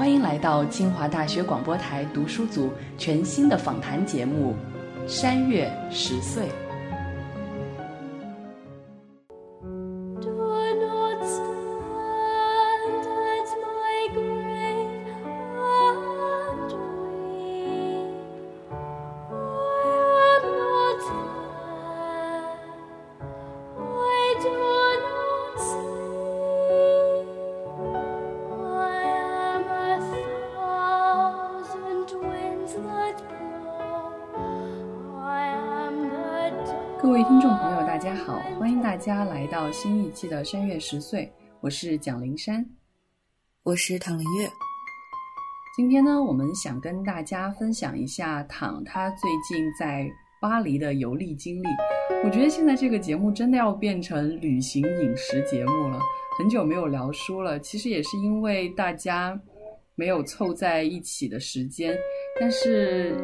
欢迎来到清华大学广播台读书组全新的访谈节目《山月十岁》。到新一期的《山月十岁》，我是蒋灵山，我是唐灵月。今天呢，我们想跟大家分享一下唐他最近在巴黎的游历经历。我觉得现在这个节目真的要变成旅行饮食节目了，很久没有聊书了。其实也是因为大家没有凑在一起的时间，但是。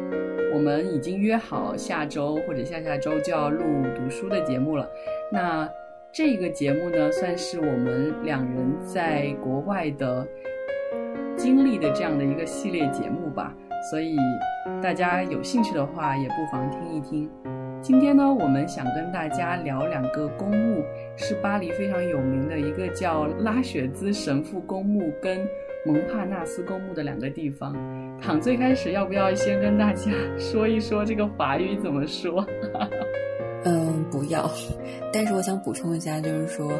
我们已经约好下周或者下下周就要录读书的节目了。那这个节目呢，算是我们两人在国外的经历的这样的一个系列节目吧。所以大家有兴趣的话，也不妨听一听。今天呢，我们想跟大家聊两个公墓，是巴黎非常有名的一个叫拉雪兹神父公墓跟。蒙帕纳斯公墓的两个地方，躺最开始要不要先跟大家 说一说这个法语怎么说？嗯，不要。但是我想补充一下，就是说，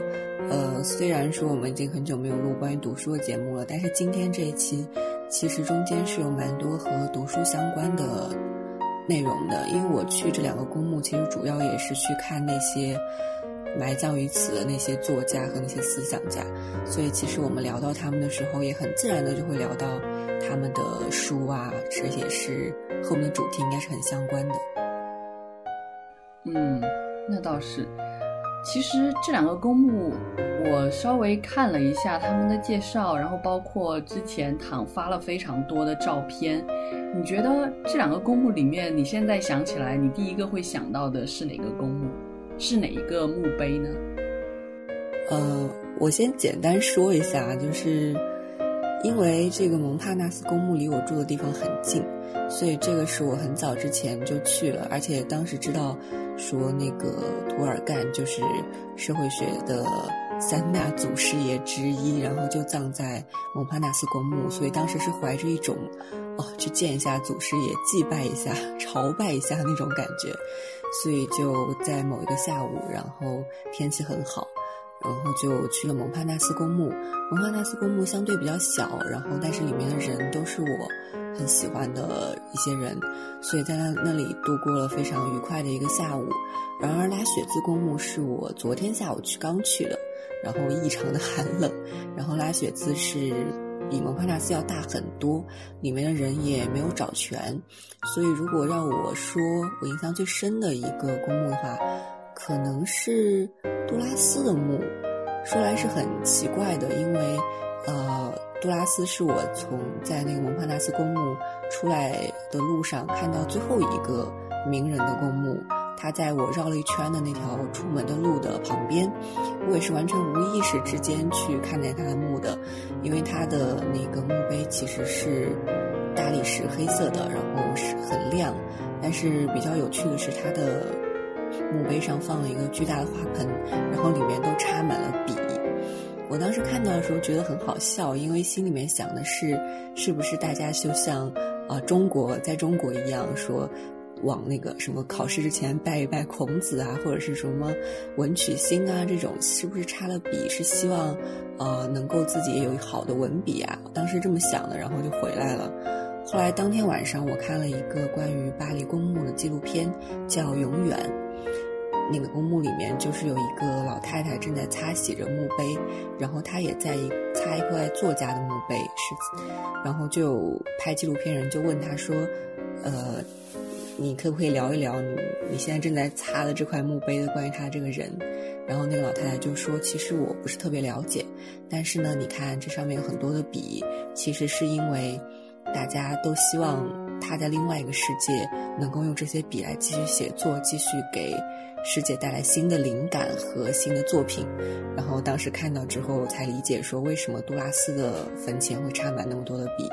呃，虽然说我们已经很久没有录关于读书的节目了，但是今天这一期其实中间是有蛮多和读书相关的内容的，因为我去这两个公墓，其实主要也是去看那些。埋葬于此的那些作家和那些思想家，所以其实我们聊到他们的时候，也很自然的就会聊到他们的书啊，这也是和我们的主题应该是很相关的。嗯，那倒是。其实这两个公墓，我稍微看了一下他们的介绍，然后包括之前躺发了非常多的照片。你觉得这两个公墓里面，你现在想起来，你第一个会想到的是哪个公墓？是哪一个墓碑呢？呃，我先简单说一下，就是因为这个蒙帕纳斯公墓离我住的地方很近，所以这个是我很早之前就去了，而且当时知道说那个图尔干就是社会学的三大祖师爷之一，然后就葬在蒙帕纳斯公墓，所以当时是怀着一种哦去见一下祖师爷、祭拜一下、朝拜一下那种感觉。所以就在某一个下午，然后天气很好，然后就去了蒙帕纳斯公墓。蒙帕纳斯公墓相对比较小，然后但是里面的人都是我很喜欢的一些人，所以在那那里度过了非常愉快的一个下午。然而拉雪兹公墓是我昨天下午去刚去的，然后异常的 寒冷。然后拉雪兹是。比蒙帕纳斯要大很多，里面的人也没有找全，所以如果让我说我印象最深的一个公墓的话，可能是杜拉斯的墓。说来是很奇怪的，因为呃，杜拉斯是我从在那个蒙帕纳斯公墓出来的路上看到最后一个名人的公墓。他在我绕了一圈的那条出门的路的旁边，我也是完全无意识之间去看见他的墓的，因为他的那个墓碑其实是大理石黑色的，然后是很亮，但是比较有趣的是他的墓碑上放了一个巨大的花盆，然后里面都插满了笔。我当时看到的时候觉得很好笑，因为心里面想的是，是不是大家就像啊中国在中国一样说。往那个什么考试之前拜一拜孔子啊，或者是什么文曲星啊，这种是不是插了笔是希望，呃，能够自己也有好的文笔啊？当时这么想的，然后就回来了。后来当天晚上我看了一个关于巴黎公墓的纪录片，叫《永远》。那个公墓里面就是有一个老太太正在擦洗着墓碑，然后她也在擦一块作家的墓碑，是，然后就拍纪录片人就问她说，呃。你可不可以聊一聊你你现在正在擦的这块墓碑的关于他这个人？然后那个老太太就说：“其实我不是特别了解，但是呢，你看这上面有很多的笔，其实是因为大家都希望他在另外一个世界能够用这些笔来继续写作，继续给世界带来新的灵感和新的作品。然后当时看到之后才理解说，为什么杜拉斯的坟前会插满那么多的笔，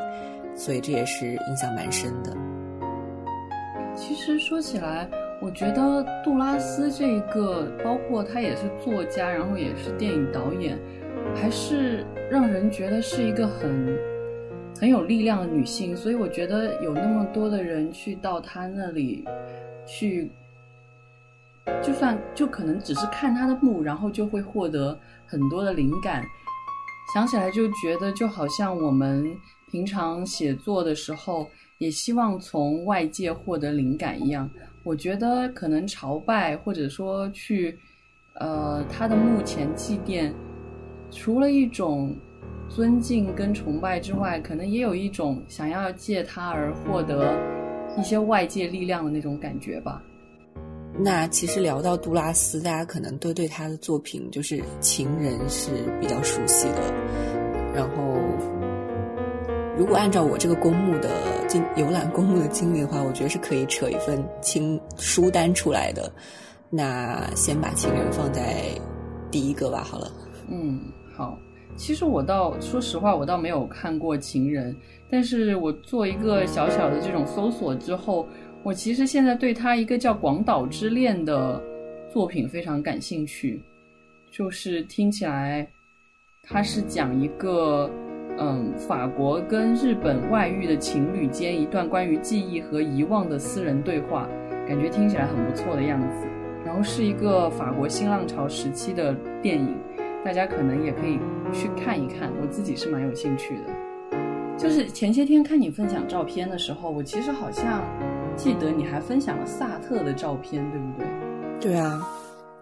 所以这也是印象蛮深的。其实说起来。”我觉得杜拉斯这一个，包括他也是作家，然后也是电影导演，还是让人觉得是一个很很有力量的女性。所以我觉得有那么多的人去到她那里去，就算就可能只是看她的墓，然后就会获得很多的灵感。想起来就觉得，就好像我们平常写作的时候，也希望从外界获得灵感一样。我觉得可能朝拜，或者说去，呃，他的墓前祭奠，除了一种尊敬跟崇拜之外，可能也有一种想要借他而获得一些外界力量的那种感觉吧。那其实聊到杜拉斯，大家可能都对他的作品就是《情人》是比较熟悉的，然后。如果按照我这个公墓的经游览公墓的经历的话，我觉得是可以扯一份清书单出来的。那先把情人放在第一个吧，好了。嗯，好。其实我倒说实话，我倒没有看过情人，但是我做一个小小的这种搜索之后，我其实现在对他一个叫《广岛之恋》的作品非常感兴趣，就是听起来他是讲一个。嗯，法国跟日本外遇的情侣间一段关于记忆和遗忘的私人对话，感觉听起来很不错的样子。然后是一个法国新浪潮时期的电影，大家可能也可以去看一看。我自己是蛮有兴趣的。就是前些天看你分享照片的时候，我其实好像记得你还分享了萨特的照片，对不对？对啊，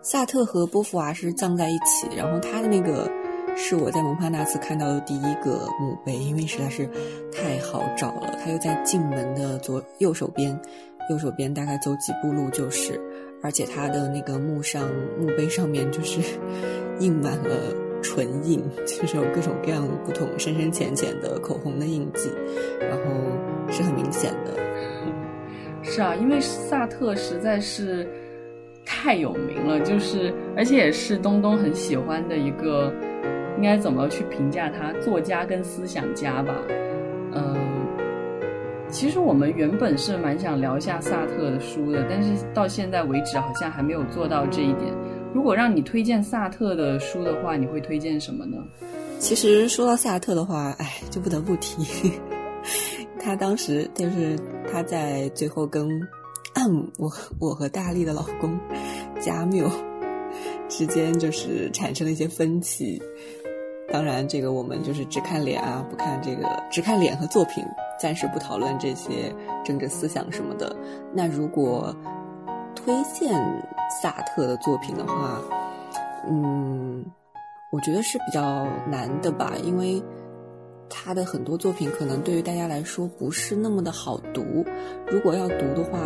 萨特和波伏娃是葬在一起，然后他的那个。是我在蒙帕纳斯看到的第一个墓碑，因为实在是太好找了。他又在进门的左右手边，右手边大概走几步路就是。而且他的那个墓上墓碑上面就是 印满了唇印，就是有各种各样不同深深浅浅的口红的印记，然后是很明显的。是啊，因为萨特实在是太有名了，就是而且也是东东很喜欢的一个。应该怎么去评价他？作家跟思想家吧。嗯，其实我们原本是蛮想聊一下萨特的书的，但是到现在为止好像还没有做到这一点。如果让你推荐萨特的书的话，你会推荐什么呢？其实说到萨特的话，哎，就不得不提 他当时就是他在最后跟嗯我我和大力的老公加缪之间就是产生了一些分歧。当然，这个我们就是只看脸啊，不看这个，只看脸和作品，暂时不讨论这些政治思想什么的。那如果推荐萨特的作品的话，嗯，我觉得是比较难的吧，因为他的很多作品可能对于大家来说不是那么的好读。如果要读的话，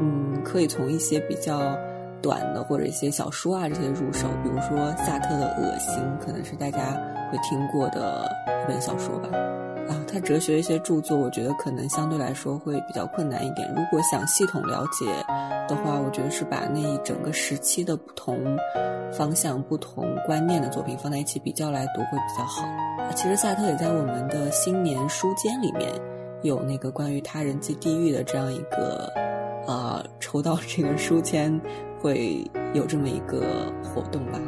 嗯，可以从一些比较。短的或者一些小说啊这些入手，比如说萨特的《恶心》，可能是大家会听过的一本小说吧。啊，他哲学一些著作，我觉得可能相对来说会比较困难一点。如果想系统了解的话，我觉得是把那一整个时期的不同方向、不同观念的作品放在一起比较来读会比较好。其实萨特也在我们的新年书间里面有那个关于他人即地狱的这样一个，啊，抽到这个书签。会有这么一个活动吧。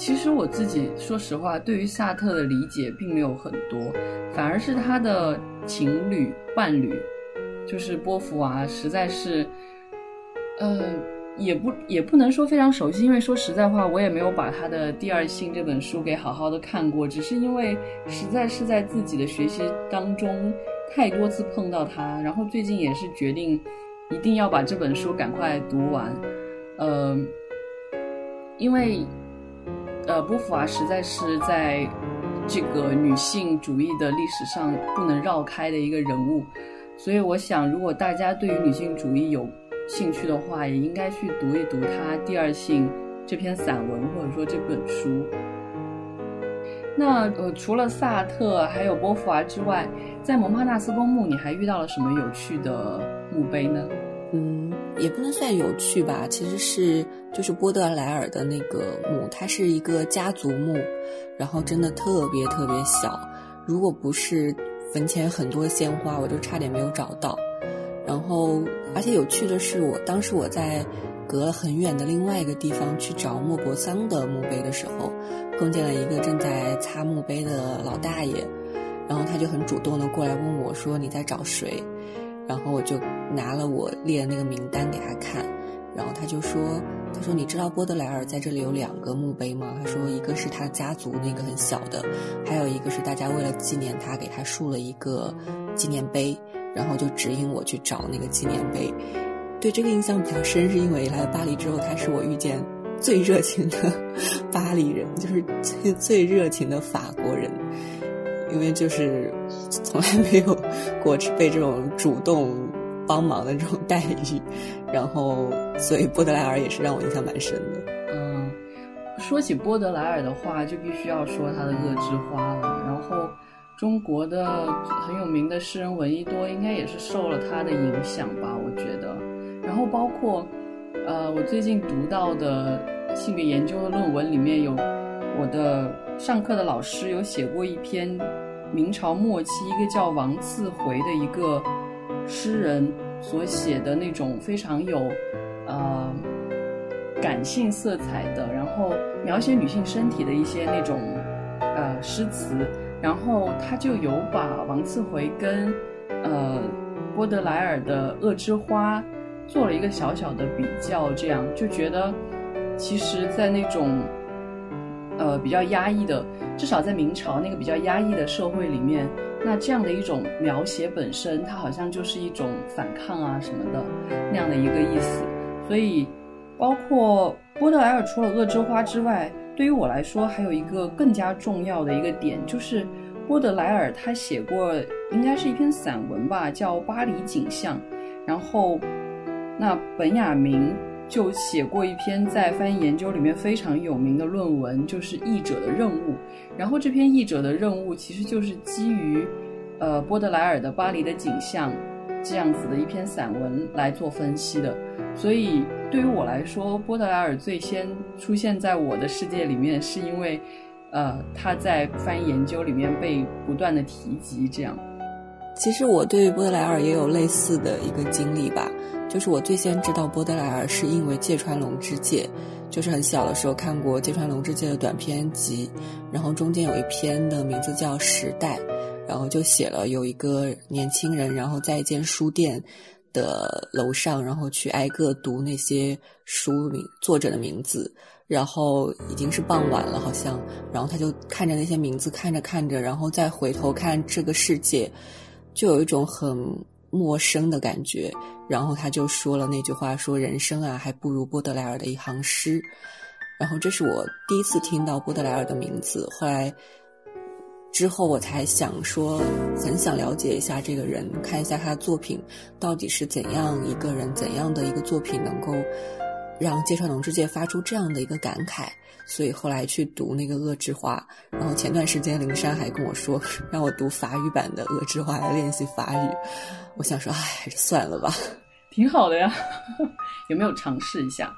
其实我自己说实话，对于萨特的理解并没有很多，反而是他的情侣伴侣，就是波伏娃，实在是，呃，也不也不能说非常熟悉，因为说实在话，我也没有把他的《第二性》这本书给好好的看过，只是因为实在是在自己的学习当中太多次碰到他，然后最近也是决定一定要把这本书赶快读完。呃，因为，呃，波伏娃实在是在这个女性主义的历史上不能绕开的一个人物，所以我想，如果大家对于女性主义有兴趣的话，也应该去读一读他《第二性》这篇散文，或者说这本书。那呃，除了萨特还有波伏娃之外，在蒙帕纳斯公墓，你还遇到了什么有趣的墓碑呢？嗯，也不能算有趣吧，其实是就是波德莱尔的那个墓，它是一个家族墓，然后真的特别特别小，如果不是坟前很多鲜花，我就差点没有找到。然后，而且有趣的是，我当时我在隔了很远的另外一个地方去找莫泊桑的墓碑的时候，碰见了一个正在擦墓碑的老大爷，然后他就很主动的过来问我说：“你在找谁？”然后我就拿了我列的那个名单给他看，然后他就说：“他说你知道波德莱尔在这里有两个墓碑吗？他说一个是他家族那个很小的，还有一个是大家为了纪念他给他竖了一个纪念碑，然后就指引我去找那个纪念碑。对这个印象比较深，是因为来了巴黎之后，他是我遇见最热情的 巴黎人，就是最最热情的法国人。”因为就是从来没有过被这种主动帮忙的这种待遇，然后所以波德莱尔也是让我印象蛮深的。嗯，说起波德莱尔的话，就必须要说他的《恶之花》了。然后中国的很有名的诗人闻一多，应该也是受了他的影响吧？我觉得。然后包括呃，我最近读到的性别研究的论文里面有我的上课的老师有写过一篇。明朝末期，一个叫王次回的一个诗人所写的那种非常有呃感性色彩的，然后描写女性身体的一些那种呃诗词，然后他就有把王次回跟呃波德莱尔的《恶之花》做了一个小小的比较，这样就觉得其实，在那种。呃，比较压抑的，至少在明朝那个比较压抑的社会里面，那这样的一种描写本身，它好像就是一种反抗啊什么的那样的一个意思。所以，包括波德莱尔除了《恶之花》之外，对于我来说，还有一个更加重要的一个点，就是波德莱尔他写过，应该是一篇散文吧，叫《巴黎景象》，然后那本雅明。就写过一篇在翻译研究里面非常有名的论文，就是《译者的任务》。然后这篇《译者的任务》其实就是基于，呃，波德莱尔的《巴黎的景象》这样子的一篇散文来做分析的。所以对于我来说，波德莱尔最先出现在我的世界里面，是因为，呃，他在翻译研究里面被不断的提及。这样，其实我对波德莱尔也有类似的一个经历吧。就是我最先知道波德莱尔，是因为芥川龙之介，就是很小的时候看过芥川龙之介的短篇集，然后中间有一篇的名字叫《时代》，然后就写了有一个年轻人，然后在一间书店的楼上，然后去挨个读那些书名作者的名字，然后已经是傍晚了，好像，然后他就看着那些名字，看着看着，然后再回头看这个世界，就有一种很。陌生的感觉，然后他就说了那句话：“说人生啊，还不如波德莱尔的一行诗。”然后这是我第一次听到波德莱尔的名字。后来之后，我才想说，很想了解一下这个人，看一下他的作品到底是怎样一个人，怎样的一个作品能够让芥川龙之介发出这样的一个感慨。所以后来去读那个《恶之花》，然后前段时间灵珊还跟我说让我读法语版的《恶之花》来练习法语。我想说，哎，还是算了吧，挺好的呀。有没有尝试一下？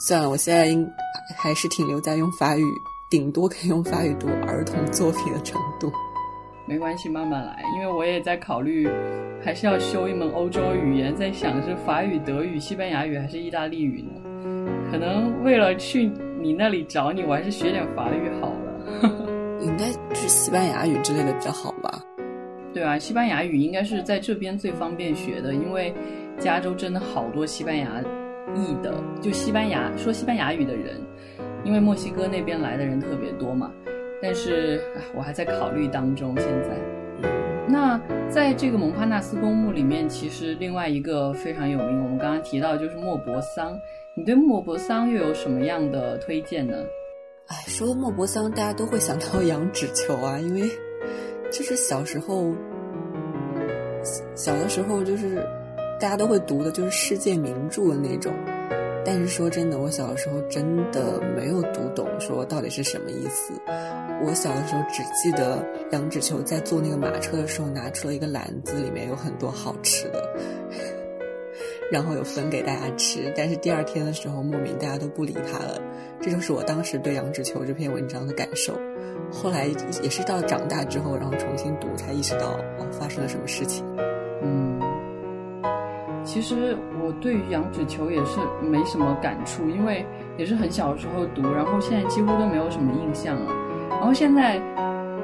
算了，我现在应还是停留在用法语，顶多可以用法语读儿童作品的程度。没关系，慢慢来。因为我也在考虑，还是要修一门欧洲语言，在想是法语、德语、西班牙语还是意大利语呢？可能为了去你那里找你，我还是学点法语好了。应该是西班牙语之类的比较好吧？对啊，西班牙语应该是在这边最方便学的，因为加州真的好多西班牙裔的，就西班牙说西班牙语的人，因为墨西哥那边来的人特别多嘛。但是我还在考虑当中。现在，那在这个蒙帕纳斯公墓里面，其实另外一个非常有名，我们刚刚提到就是莫泊桑。你对莫泊桑又有什么样的推荐呢？哎，说到莫泊桑，大家都会想到羊脂球啊，因为。就是小时候，小的时候就是大家都会读的，就是世界名著的那种。但是说真的，我小的时候真的没有读懂，说到底是什么意思。我小的时候只记得杨脂球在坐那个马车的时候，拿出了一个篮子，里面有很多好吃的，然后有分给大家吃。但是第二天的时候，莫名大家都不理他了。这就是我当时对杨紫琼这篇文章的感受。后来也是到长大之后，然后重新读，才意识到哦，发生了什么事情。嗯，其实我对于杨紫琼也是没什么感触，因为也是很小的时候读，然后现在几乎都没有什么印象了。然后现在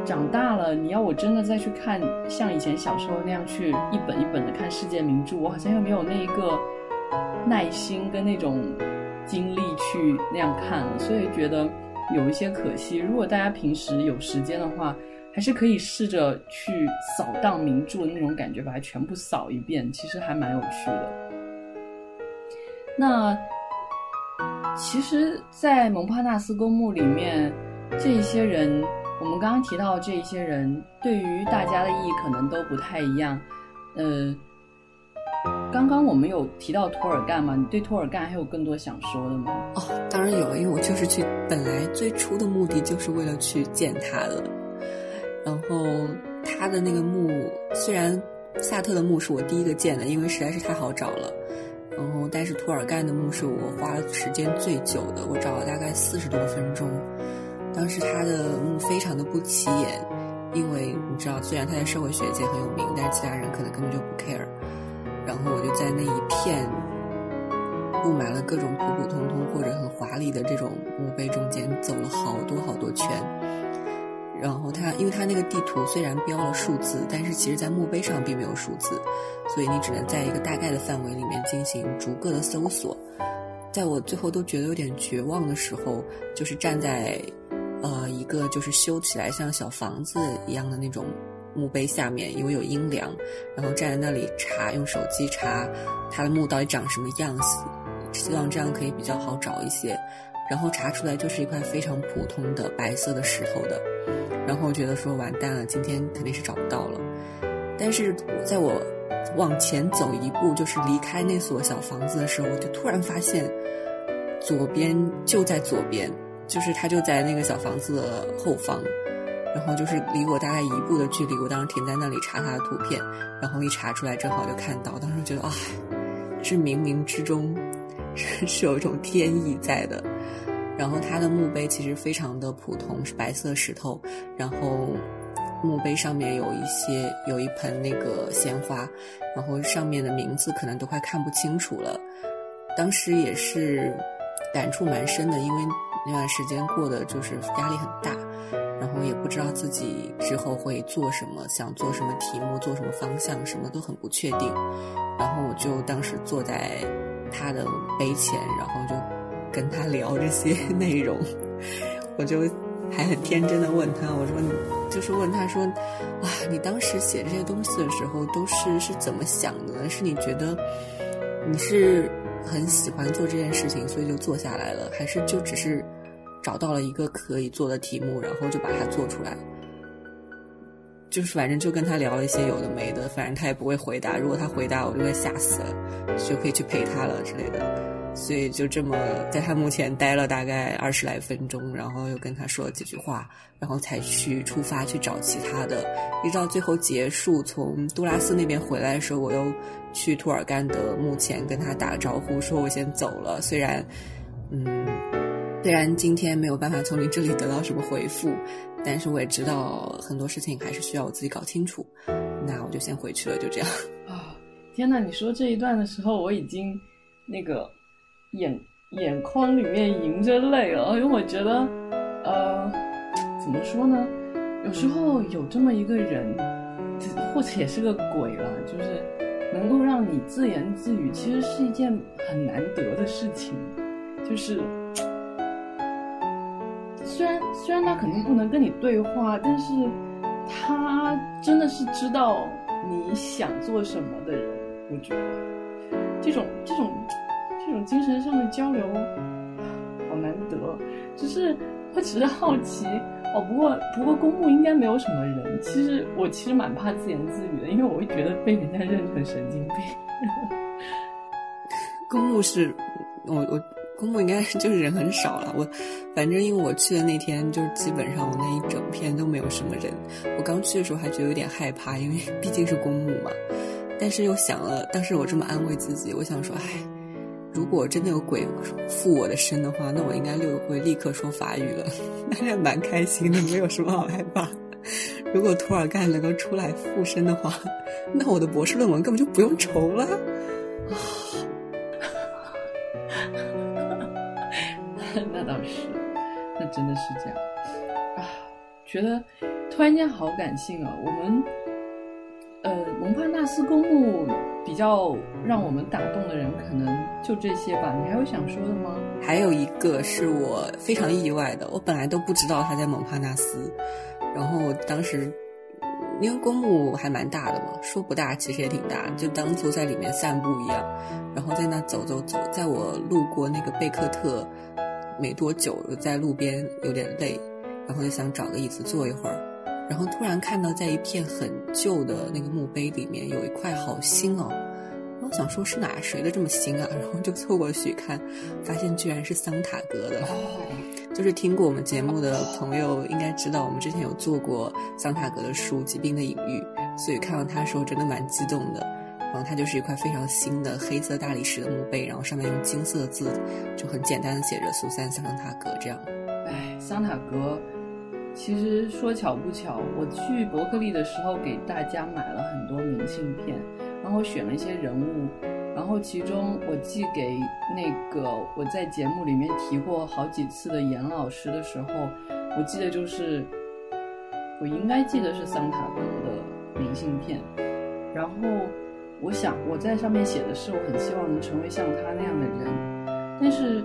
长大了，你要我真的再去看像以前小时候那样去一本一本的看世界名著，我好像又没有那一个耐心跟那种精力去那样看了，所以觉得。有一些可惜，如果大家平时有时间的话，还是可以试着去扫荡名著的那种感觉，把它全部扫一遍，其实还蛮有趣的。那其实，在蒙帕纳斯公墓里面，这些人，我们刚刚提到这一些人，对于大家的意义可能都不太一样，呃。刚刚我们有提到托尔干嘛？你对托尔干还有更多想说的吗？哦，当然有，因为我就是去，本来最初的目的就是为了去见他的。然后他的那个墓，虽然萨特的墓是我第一个见的，因为实在是太好找了。然后，但是托尔干的墓是我花了时间最久的，我找了大概四十多分钟。当时他的墓非常的不起眼，因为你知道，虽然他在社会学界很有名，但是其他人可能根本就不 care。然后我就在那一片布满了各种普普通通或者很华丽的这种墓碑中间走了好多好多圈。然后他，因为他那个地图虽然标了数字，但是其实在墓碑上并没有数字，所以你只能在一个大概的范围里面进行逐个的搜索。在我最后都觉得有点绝望的时候，就是站在呃一个就是修起来像小房子一样的那种。墓碑下面因为有阴凉，然后站在那里查，用手机查他的墓到底长什么样子，希望这样可以比较好找一些。然后查出来就是一块非常普通的白色的石头的，然后觉得说完蛋了，今天肯定是找不到了。但是在我往前走一步，就是离开那所小房子的时候，我就突然发现左边就在左边，就是他就在那个小房子的后方。然后就是离我大概一步的距离，我当时停在那里查他的图片，然后一查出来正好就看到，当时觉得啊，是冥冥之中是是有一种天意在的。然后他的墓碑其实非常的普通，是白色石头，然后墓碑上面有一些有一盆那个鲜花，然后上面的名字可能都快看不清楚了。当时也是感触蛮深的，因为那段时间过得就是压力很大。然后也不知道自己之后会做什么，想做什么题目，做什么方向，什么都很不确定。然后我就当时坐在他的碑前，然后就跟他聊这些 内容。我就还很天真的问他，我说你，就是问他说，啊，你当时写这些东西的时候，都是是怎么想的？是你觉得你是很喜欢做这件事情，所以就做下来了，还是就只是？找到了一个可以做的题目，然后就把它做出来。就是反正就跟他聊了一些有的没的，反正他也不会回答。如果他回答，我就会吓死了，就可以去陪他了之类的。所以就这么在他墓前待了大概二十来分钟，然后又跟他说了几句话，然后才去出发去找其他的。一直到最后结束，从杜拉斯那边回来的时候，我又去图尔干的墓前跟他打个招呼，说我先走了。虽然，嗯。虽然今天没有办法从你这里得到什么回复，但是我也知道很多事情还是需要我自己搞清楚。那我就先回去了，就这样。啊，天呐！你说这一段的时候，我已经那个眼眼眶里面盈着泪了，因为我觉得，呃，怎么说呢？有时候有这么一个人，或者也是个鬼了，就是能够让你自言自语，其实是一件很难得的事情，就是。虽然虽然他肯定不能跟你对话，但是他真的是知道你想做什么的人。我觉得这种这种这种精神上的交流好难得。只是我只是好奇哦。不过不过公墓应该没有什么人。其实我其实蛮怕自言自语的，因为我会觉得被人家认成神经病。公墓是，我我公墓应该就是人很少了。我反正因为我去的那天，就是基本上我那一整片都没有什么人。我刚去的时候还觉得有点害怕，因为毕竟是公墓嘛。但是又想了，当时我这么安慰自己，我想说，哎，如果真的有鬼附我的身的话，那我应该就会立刻说法语了，那还蛮开心的，没有什么好害怕。如果涂尔干能够出来附身的话，那我的博士论文根本就不用愁了。真的是这样啊！觉得突然间好感性啊！我们呃，蒙帕纳斯公墓比较让我们打动的人，可能就这些吧。你还有想说的吗？还有一个是我非常意外的，我本来都不知道他在蒙帕纳斯，然后当时因为公墓还蛮大的嘛，说不大其实也挺大，就当做在里面散步一样，然后在那走走走，在我路过那个贝克特。没多久，在路边有点累，然后就想找个椅子坐一会儿，然后突然看到在一片很旧的那个墓碑里面有一块好新哦，我想说是哪谁的这么新啊，然后就凑过去看，发现居然是桑塔格的。就是听过我们节目的朋友应该知道，我们之前有做过桑塔格的书《疾病的隐喻》，所以看到他的时候真的蛮激动的。然后它就是一块非常新的黑色大理石的墓碑，然后上面用金色字就很简单的写着“苏珊·桑塔格”这样。哎，桑塔格，其实说巧不巧，我去伯克利的时候给大家买了很多明信片，然后选了一些人物，然后其中我寄给那个我在节目里面提过好几次的严老师的时候，我记得就是我应该记得是桑塔格的明信片，然后。我想我在上面写的是，我很希望能成为像他那样的人。但是，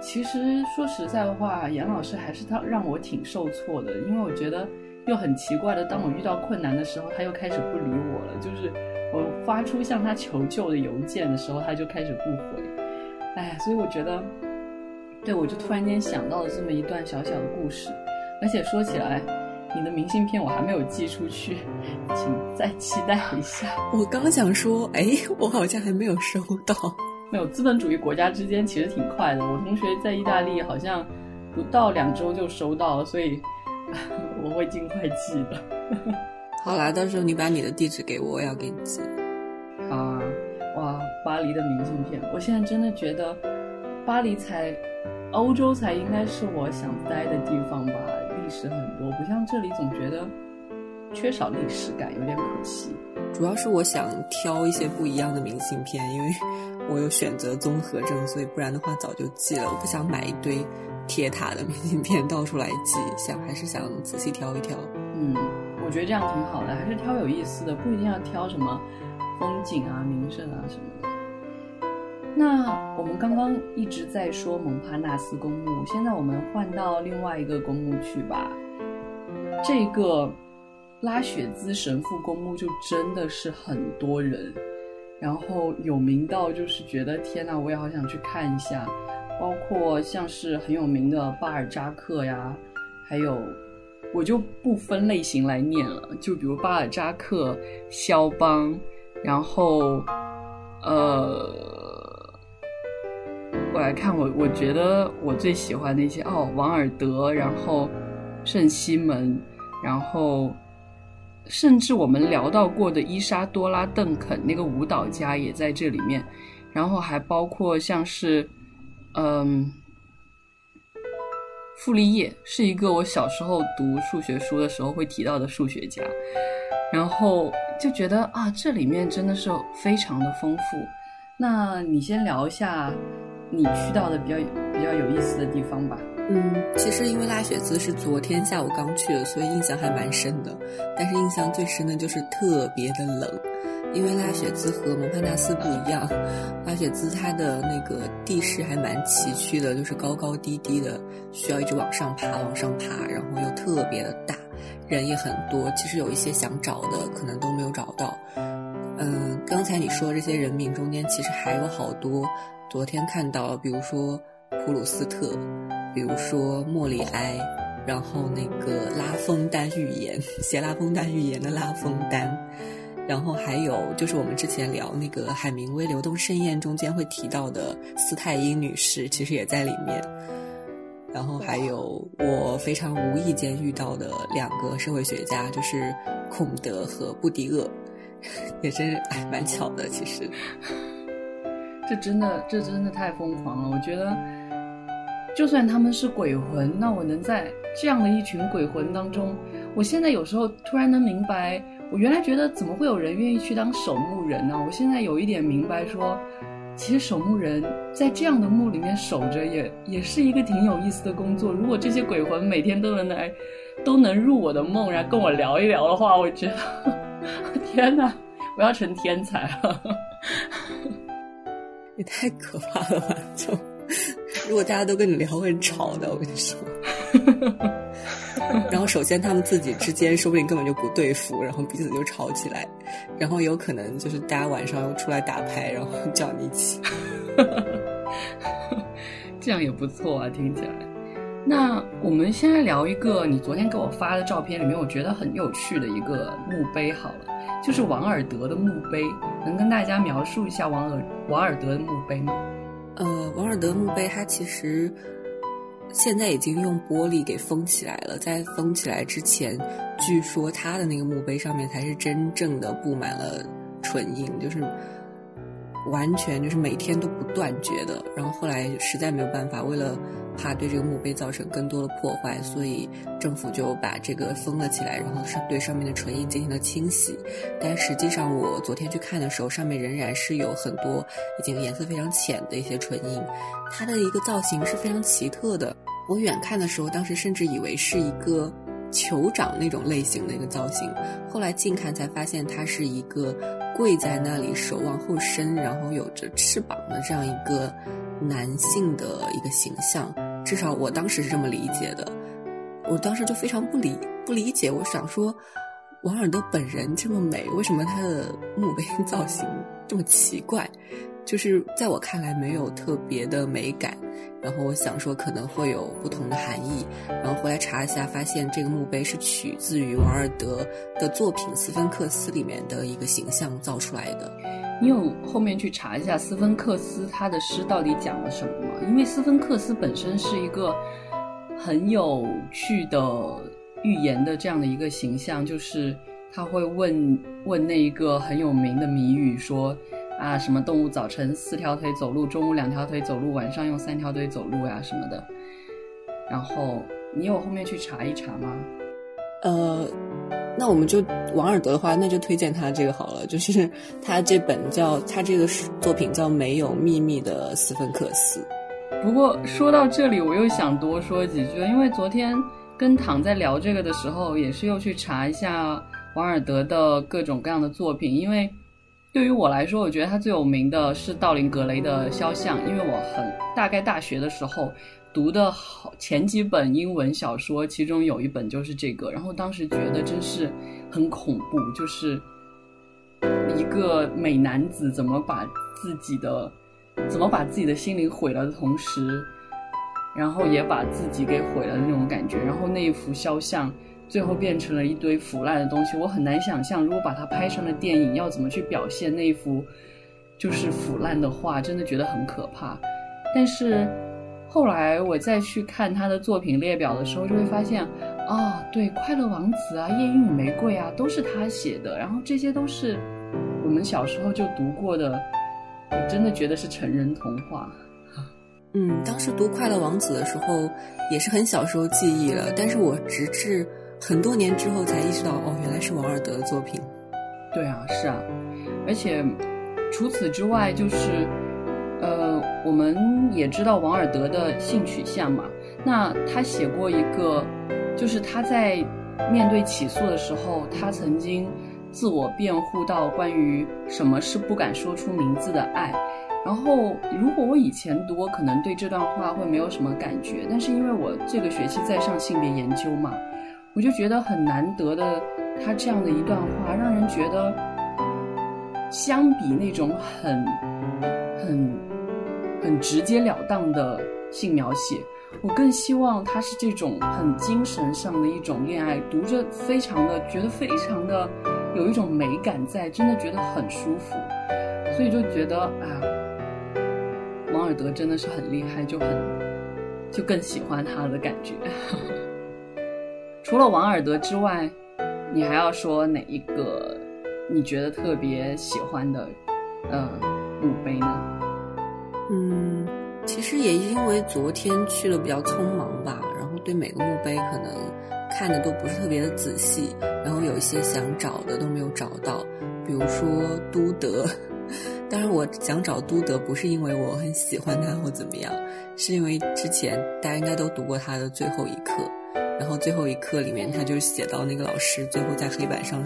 其实说实在话，严老师还是他让我挺受挫的，因为我觉得又很奇怪的，当我遇到困难的时候，他又开始不理我了。就是我发出向他求救的邮件的时候，他就开始不回。哎，所以我觉得，对我就突然间想到了这么一段小小的故事，而且说起来。你的明信片我还没有寄出去，请再期待一下。我刚想说，哎，我好像还没有收到。没有，资本主义国家之间其实挺快的。我同学在意大利好像不到两周就收到了，所以 我会尽快寄的。好啦，到时候你把你的地址给我，我要给你寄。好啊，哇，巴黎的明信片，我现在真的觉得巴黎才，欧洲才应该是我想待的地方吧。历史很多，不像这里总觉得缺少历史感，有点可惜。主要是我想挑一些不一样的明信片，因为 我有选择综合症，所以不然的话早就寄了。我不想买一堆铁塔的明信片到处来寄，想还是想仔细挑一挑。嗯，我觉得这样挺好的，还是挑有意思的，不一定要挑什么风景啊、名胜啊什么的。那我们刚刚一直在说蒙帕纳斯公墓，现在我们换到另外一个公墓去吧。这个拉雪兹神父公墓就真的是很多人，然后有名到就是觉得天呐，我也好想去看一下。包括像是很有名的巴尔扎克呀，还有我就不分类型来念了，就比如巴尔扎克、肖邦，然后呃。我来看我，我觉得我最喜欢的一些哦，王尔德，然后圣西门，然后甚至我们聊到过的伊莎多拉·邓肯那个舞蹈家也在这里面，然后还包括像是嗯，傅立叶是一个我小时候读数学书的时候会提到的数学家，然后就觉得啊，这里面真的是非常的丰富。那你先聊一下。你去到的比较比较有意思的地方吧？嗯，其实因为拉雪兹是昨天下午刚去的，所以印象还蛮深的。但是印象最深的就是特别的冷，因为拉雪兹和蒙帕纳斯不一样，拉雪兹它的那个地势还蛮崎岖的，就是高高低低的，需要一直往上爬，往上爬，然后又特别的大，人也很多。其实有一些想找的，可能都没有找到。嗯，刚才你说这些人名中间，其实还有好多。昨天看到，比如说普鲁斯特，比如说莫里埃，然后那个拉封丹预言，写拉封丹预言的拉封丹，然后还有就是我们之前聊那个海明威《流动盛宴》中间会提到的斯泰因女士，其实也在里面。然后还有我非常无意间遇到的两个社会学家，就是孔德和布迪厄，也真是哎蛮巧的，其实。这真的，这真的太疯狂了！我觉得，就算他们是鬼魂，那我能在这样的一群鬼魂当中，我现在有时候突然能明白，我原来觉得怎么会有人愿意去当守墓人呢？我现在有一点明白，说其实守墓人在这样的墓里面守着，也也是一个挺有意思的工作。如果这些鬼魂每天都能来，都能入我的梦，然后跟我聊一聊的话，我觉得，天哪，我要成天才了！太可怕了吧！就如果大家都跟你聊，会吵的。我跟你说。然后首先他们自己之间说不定根本就不对付，然后彼此就吵起来，然后有可能就是大家晚上又出来打牌，然后叫你一起。这样也不错啊，听起来。那我们先来聊一个你昨天给我发的照片里面，我觉得很有趣的一个墓碑，好了。就是王尔德的墓碑，能跟大家描述一下王尔王尔德的墓碑吗？呃，王尔德墓碑它其实现在已经用玻璃给封起来了，在封起来之前，据说他的那个墓碑上面才是真正的布满了唇印，就是完全就是每天都不断绝的。然后后来实在没有办法，为了怕对这个墓碑造成更多的破坏，所以政府就把这个封了起来，然后是对上面的唇印进行了清洗。但实际上，我昨天去看的时候，上面仍然是有很多已经颜色非常浅的一些唇印。它的一个造型是非常奇特的。我远看的时候，当时甚至以为是一个酋长那种类型的一个造型，后来近看才发现他是一个跪在那里，手往后伸，然后有着翅膀的这样一个。男性的一个形象，至少我当时是这么理解的。我当时就非常不理不理解，我想说，王尔德本人这么美，为什么他的墓碑造型这么奇怪？就是在我看来没有特别的美感。然后我想说可能会有不同的含义。然后回来查一下，发现这个墓碑是取自于王尔德的作品《斯芬克斯》里面的一个形象造出来的。你有后面去查一下斯芬克斯他的诗到底讲了什么吗？因为斯芬克斯本身是一个很有趣的预言的这样的一个形象，就是他会问问那一个很有名的谜语，说啊什么动物早晨四条腿走路，中午两条腿走路，晚上用三条腿走路呀什么的。然后你有后面去查一查吗？呃。那我们就王尔德的话，那就推荐他这个好了。就是他这本叫他这个作品叫《没有秘密的斯芬克斯》。不过说到这里，我又想多说几句，因为昨天跟躺在聊这个的时候，也是又去查一下王尔德的各种各样的作品。因为对于我来说，我觉得他最有名的是道林格雷的肖像，因为我很大概大学的时候。读的好前几本英文小说，其中有一本就是这个，然后当时觉得真是很恐怖，就是一个美男子怎么把自己的怎么把自己的心灵毁了的同时，然后也把自己给毁了的那种感觉，然后那一幅肖像最后变成了一堆腐烂的东西，我很难想象如果把它拍成了电影，要怎么去表现那一幅就是腐烂的画，真的觉得很可怕，但是。后来我再去看他的作品列表的时候，就会发现，啊，对，《快乐王子》啊，《夜莺与玫瑰》啊，都是他写的。然后这些都是我们小时候就读过的，我真的觉得是成人童话。嗯，当时读《快乐王子》的时候，也是很小时候记忆了。但是我直至很多年之后才意识到，哦，原来是王尔德的作品。对啊，是啊，而且除此之外，就是。呃，我们也知道王尔德的性取向嘛。那他写过一个，就是他在面对起诉的时候，他曾经自我辩护到关于什么是不敢说出名字的爱。然后，如果我以前读，我可能对这段话会没有什么感觉。但是因为我这个学期在上性别研究嘛，我就觉得很难得的，他这样的一段话，让人觉得相比那种很很。很直截了当的性描写，我更希望他是这种很精神上的一种恋爱，读着非常的觉得非常的有一种美感在，真的觉得很舒服，所以就觉得啊，王尔德真的是很厉害，就很就更喜欢他的感觉。除了王尔德之外，你还要说哪一个你觉得特别喜欢的呃墓碑呢？嗯，其实也因为昨天去了比较匆忙吧，然后对每个墓碑可能看的都不是特别的仔细，然后有一些想找的都没有找到，比如说都德。当然，我想找都德不是因为我很喜欢他或怎么样，是因为之前大家应该都读过他的最后一课。然后最后一课里面，他就写到那个老师最后在黑板上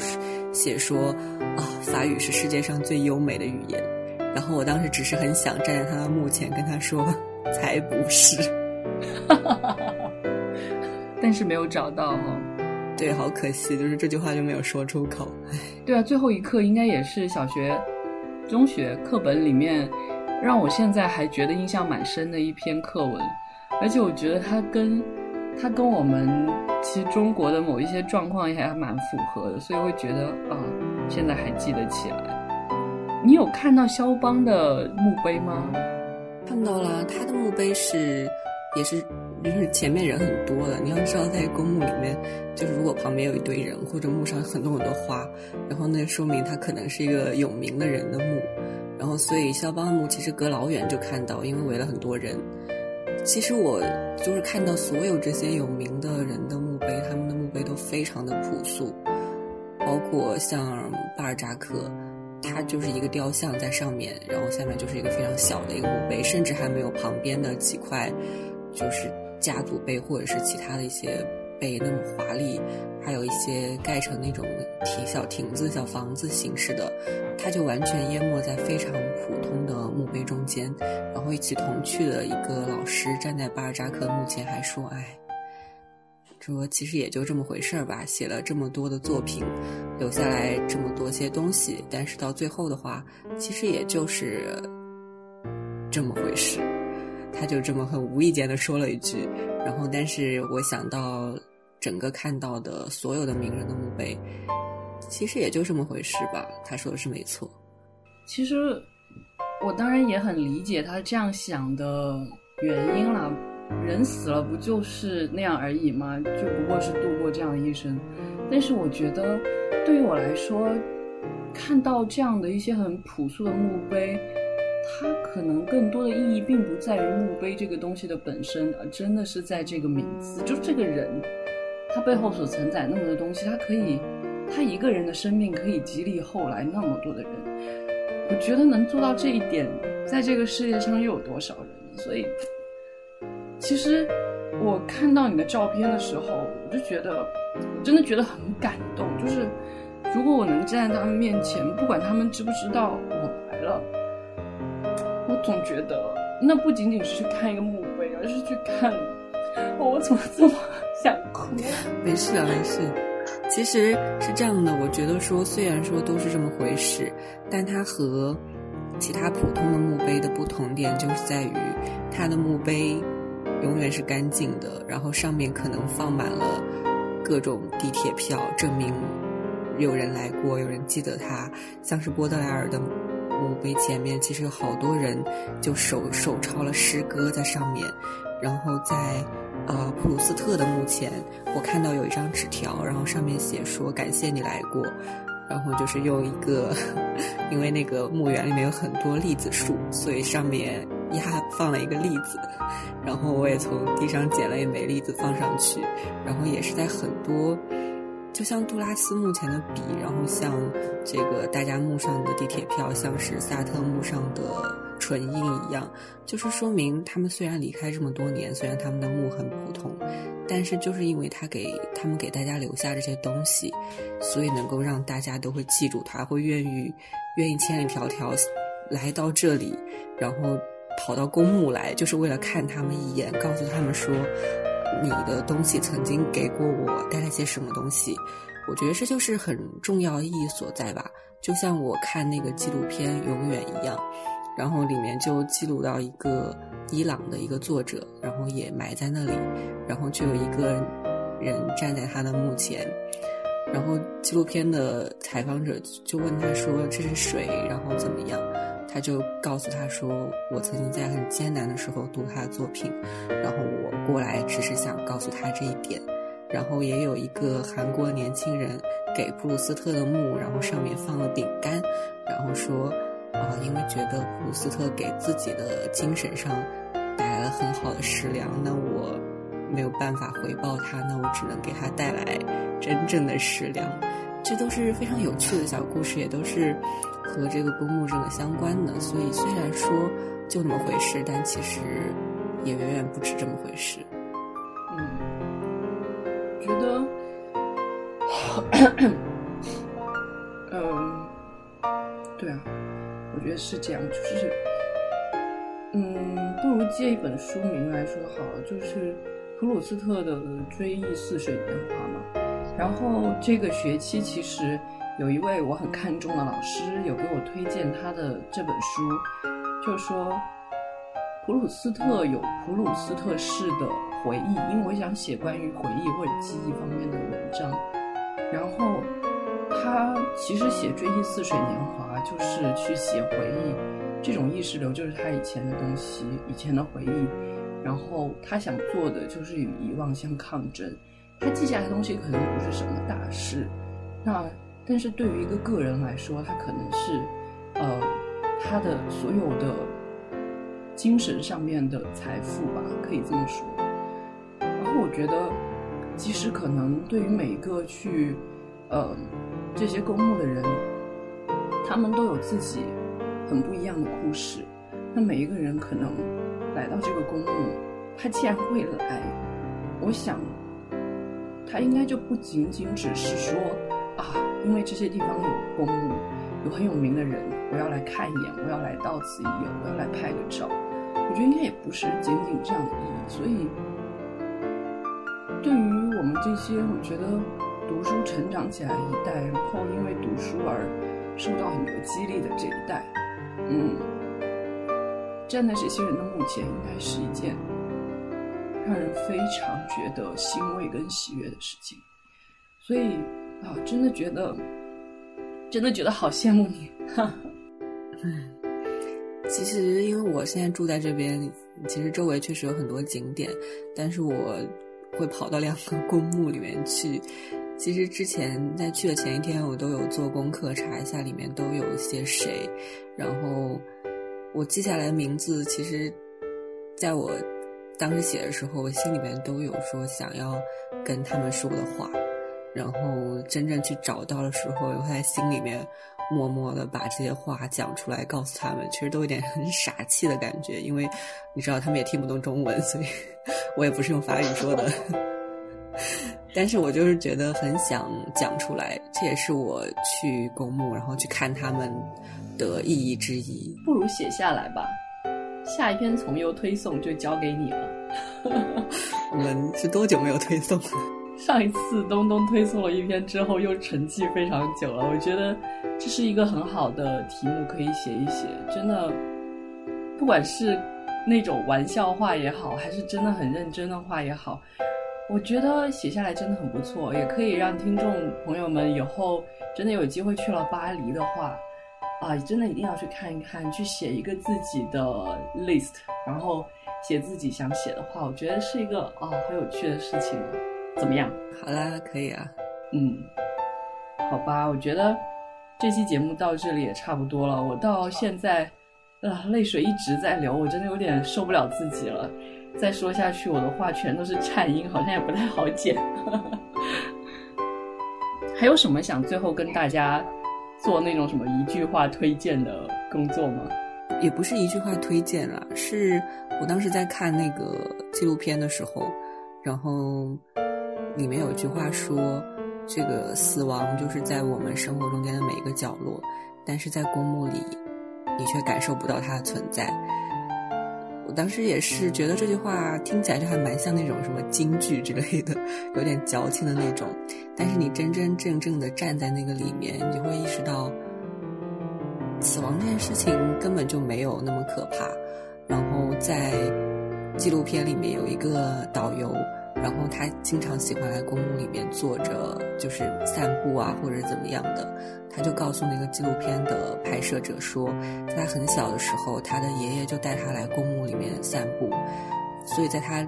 写说啊，法语是世界上最优美的语言。然后我当时只是很想站在他的墓前跟他说，才不是，但是没有找到哈。对，好可惜，就是这句话就没有说出口。唉，对啊，最后一课应该也是小学、中学课本里面让我现在还觉得印象蛮深的一篇课文，而且我觉得它跟。它跟我们其实中国的某一些状况也还蛮符合的，所以会觉得啊，现在还记得起来。你有看到肖邦的墓碑吗？看到了，他的墓碑是也是就是前面人很多的。你要知道，在公墓里面，就是如果旁边有一堆人或者墓上很多很多花，然后那说明他可能是一个有名的人的墓。然后所以肖邦墓其实隔老远就看到，因为围了很多人。其实我就是看到所有这些有名的人的墓碑，他们的墓碑都非常的朴素，包括像巴尔扎克，他就是一个雕像在上面，然后下面就是一个非常小的一个墓碑，甚至还没有旁边的几块就是家族碑或者是其他的一些碑那么华丽，还有一些盖成那种亭小亭子、小房子形式的，他就完全淹没在非常普通的墓中间。然后一起同去的一个老师站在巴尔扎克墓前，还说：“哎，说其实也就这么回事儿吧，写了这么多的作品，留下来这么多些东西，但是到最后的话，其实也就是这么回事。”他就这么很无意间的说了一句。然后，但是我想到整个看到的所有的名人的墓碑，其实也就这么回事吧。他说的是没错。其实。我当然也很理解他这样想的原因啦，人死了不就是那样而已吗？就不过是度过这样一生。但是我觉得，对于我来说，看到这样的一些很朴素的墓碑，它可能更多的意义并不在于墓碑这个东西的本身，而真的是在这个名字，就这个人，他背后所承载那么多东西，他可以，他一个人的生命可以激励后来那么多的人。我觉得能做到这一点，在这个世界上又有多少人？所以，其实我看到你的照片的时候，我就觉得，我真的觉得很感动。就是如果我能站在他们面前，不管他们知不知道我来了，我总觉得那不仅仅是去看一个墓碑，而是去看我怎么这么想哭。没事啊，没事。其实是这样的，我觉得说，虽然说都是这么回事，但它和其他普通的墓碑的不同点，就是在于它的墓碑永远是干净的，然后上面可能放满了各种地铁票，证明有人来过，有人记得他。像是波德莱尔的墓碑前面，其实有好多人就手手抄了诗歌在上面，然后在。呃，普鲁斯特的墓前，我看到有一张纸条，然后上面写说感谢你来过，然后就是用一个，因为那个墓园里面有很多栗子树，所以上面压放了一个栗子，然后我也从地上捡了一枚栗子放上去，然后也是在很多，就像杜拉斯墓前的笔，然后像这个大家墓上的地铁票，像是萨特墓上的。唇印一样，就是说明他们虽然离开这么多年，虽然他们的墓很普通，但是就是因为他给他们给大家留下这些东西，所以能够让大家都会记住他，会愿意愿意千里迢迢来到这里，然后跑到公墓来，就是为了看他们一眼，告诉他们说你的东西曾经给过我带来些什么东西。我觉得这就是很重要意义所在吧，就像我看那个纪录片《永远》一样。然后里面就记录到一个伊朗的一个作者，然后也埋在那里，然后就有一个人站在他的墓前，然后纪录片的采访者就问他说：“这是谁？然后怎么样？”他就告诉他说：“我曾经在很艰难的时候读他的作品，然后我过来只是想告诉他这一点。”然后也有一个韩国年轻人给普鲁斯特的墓，然后上面放了饼干，然后说。啊，因为觉得普鲁斯特给自己的精神上带来了很好的食粮，那我没有办法回报他，那我只能给他带来真正的食粮。这都是非常有趣的小故事，也都是和这个公墓这个相关的。所以虽然说就那么回事，但其实也远远不止这么回事。嗯，觉得，嗯，对啊。觉得是这样，就是，嗯，不如借一本书名来说好了，就是普鲁斯特的《追忆似水年华》嘛。然后这个学期其实有一位我很看重的老师有给我推荐他的这本书，就说普鲁斯特有普鲁斯特式的回忆，因为我想写关于回忆或者记忆方面的文章，然后。他其实写《追忆似水年华》就是去写回忆，这种意识流就是他以前的东西，以前的回忆。然后他想做的就是与遗忘相抗争。他记下来的东西可能不是什么大事，那但是对于一个个人来说，他可能是，呃，他的所有的精神上面的财富吧，可以这么说。然后我觉得，其实可能对于每个去。呃，这些公墓的人，他们都有自己很不一样的故事。那每一个人可能来到这个公墓，他既然会来，我想他应该就不仅仅只是说啊，因为这些地方有公墓，有很有名的人，我要来看一眼，我要来到此一游，我要来拍个照。我觉得应该也不是仅仅这样的意义。所以，对于我们这些，我觉得。读书成长起来一代，然后因为读书而受到很多激励的这一代，嗯，站在这些人的墓前，应该是一件让人非常觉得欣慰跟喜悦的事情。所以啊，真的觉得，真的觉得好羡慕你。嗯，其实因为我现在住在这边，其实周围确实有很多景点，但是我会跑到两个公墓里面去。其实之前在去的前一天，我都有做功课查一下里面都有些谁，然后我记下来名字。其实，在我当时写的时候，我心里面都有说想要跟他们说的话，然后真正去找到的时候，会在心里面默默的把这些话讲出来，告诉他们。其实都有点很傻气的感觉，因为你知道他们也听不懂中文，所以 我也不是用法语说的。但是我就是觉得很想讲出来，这也是我去公墓然后去看他们的意义之一。不如写下来吧，下一篇从优推送就交给你了。我们是多久没有推送了？上一次东东推送了一篇之后，又沉寂非常久了。我觉得这是一个很好的题目，可以写一写。真的，不管是那种玩笑话也好，还是真的很认真的话也好。我觉得写下来真的很不错，也可以让听众朋友们以后真的有机会去了巴黎的话，啊，真的一定要去看一看，去写一个自己的 list，然后写自己想写的话，我觉得是一个啊很有趣的事情，怎么样？好啦，可以啊，嗯，好吧，我觉得这期节目到这里也差不多了，我到现在啊泪水一直在流，我真的有点受不了自己了。再说下去，我的话全都是颤音，好像也不太好剪。还有什么想最后跟大家做那种什么一句话推荐的工作吗？也不是一句话推荐了，是我当时在看那个纪录片的时候，然后里面有句话说，这个死亡就是在我们生活中间的每一个角落，但是在公墓里，你却感受不到它的存在。我当时也是觉得这句话听起来就还蛮像那种什么京剧之类的，有点矫情的那种。但是你真真正正的站在那个里面，你就会意识到，死亡这件事情根本就没有那么可怕。然后在纪录片里面有一个导游，然后他经常喜欢来公墓里面坐着，就是散步啊，或者怎么样的。他就告诉那个纪录片的拍摄者说，在他很小的时候，他的爷爷就带他来公墓里面散步，所以在他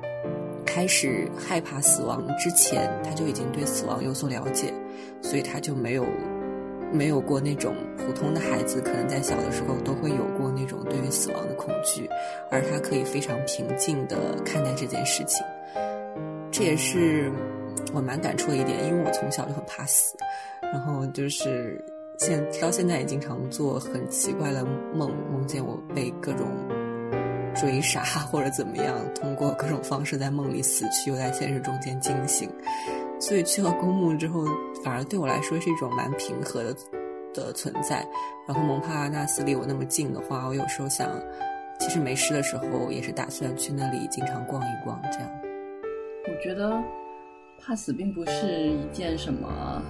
开始害怕死亡之前，他就已经对死亡有所了解，所以他就没有。没有过那种普通的孩子可能在小的时候都会有过那种对于死亡的恐惧，而他可以非常平静的看待这件事情。这也是我蛮感触的一点，因为我从小就很怕死，然后就是现到现在也经常做很奇怪的梦，梦见我被各种追杀或者怎么样，通过各种方式在梦里死去，又在现实中间惊醒。所以去了公墓之后，反而对我来说是一种蛮平和的的存在。然后蒙帕拉纳斯离我那么近的话，我有时候想，其实没事的时候也是打算去那里经常逛一逛。这样，我觉得怕死并不是一件什么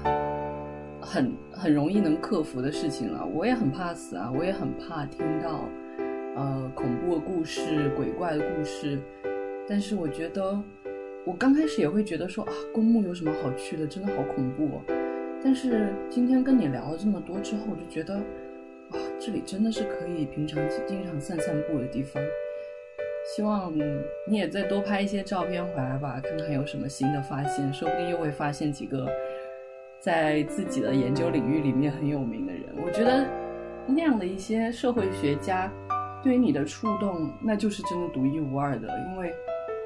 很很容易能克服的事情了。我也很怕死啊，我也很怕听到呃恐怖的故事、鬼怪的故事。但是我觉得。我刚开始也会觉得说啊，公墓有什么好去的？真的好恐怖。哦。但是今天跟你聊了这么多之后，我就觉得，哇，这里真的是可以平常经常散散步的地方。希望你也再多拍一些照片回来吧，看看有什么新的发现，说不定又会发现几个在自己的研究领域里面很有名的人。我觉得那样的一些社会学家对于你的触动，那就是真的独一无二的，因为。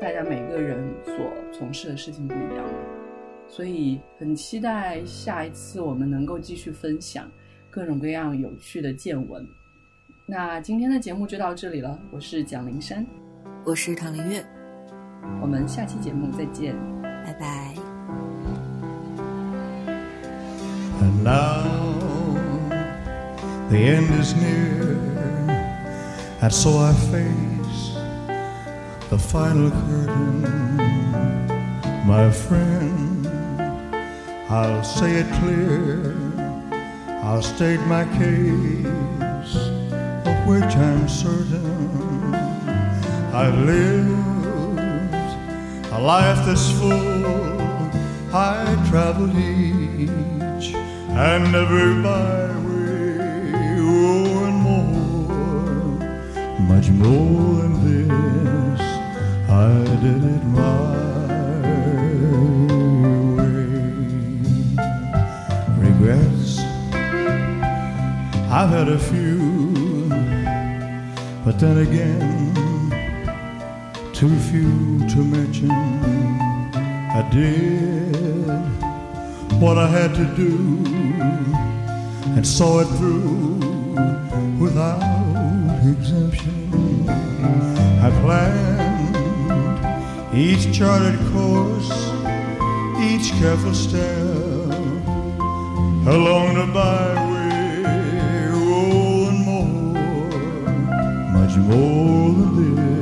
大家每个人所从事的事情不一样，所以很期待下一次我们能够继续分享各种各样有趣的见闻。那今天的节目就到这里了，我是蒋灵山，我是唐林月，我们下期节目再见，拜拜。the final curtain, my friend. I'll say it clear, I'll state my case, of which I'm certain. I've lived a life that's full, I traveled each and every byway, oh, and more, much more than this. I did it my way. Regrets, I've had a few, but then again, too few to mention. I did what I had to do and saw it through without exemption. I planned each charted course, each careful step along the byway, oh, and more, much more than this,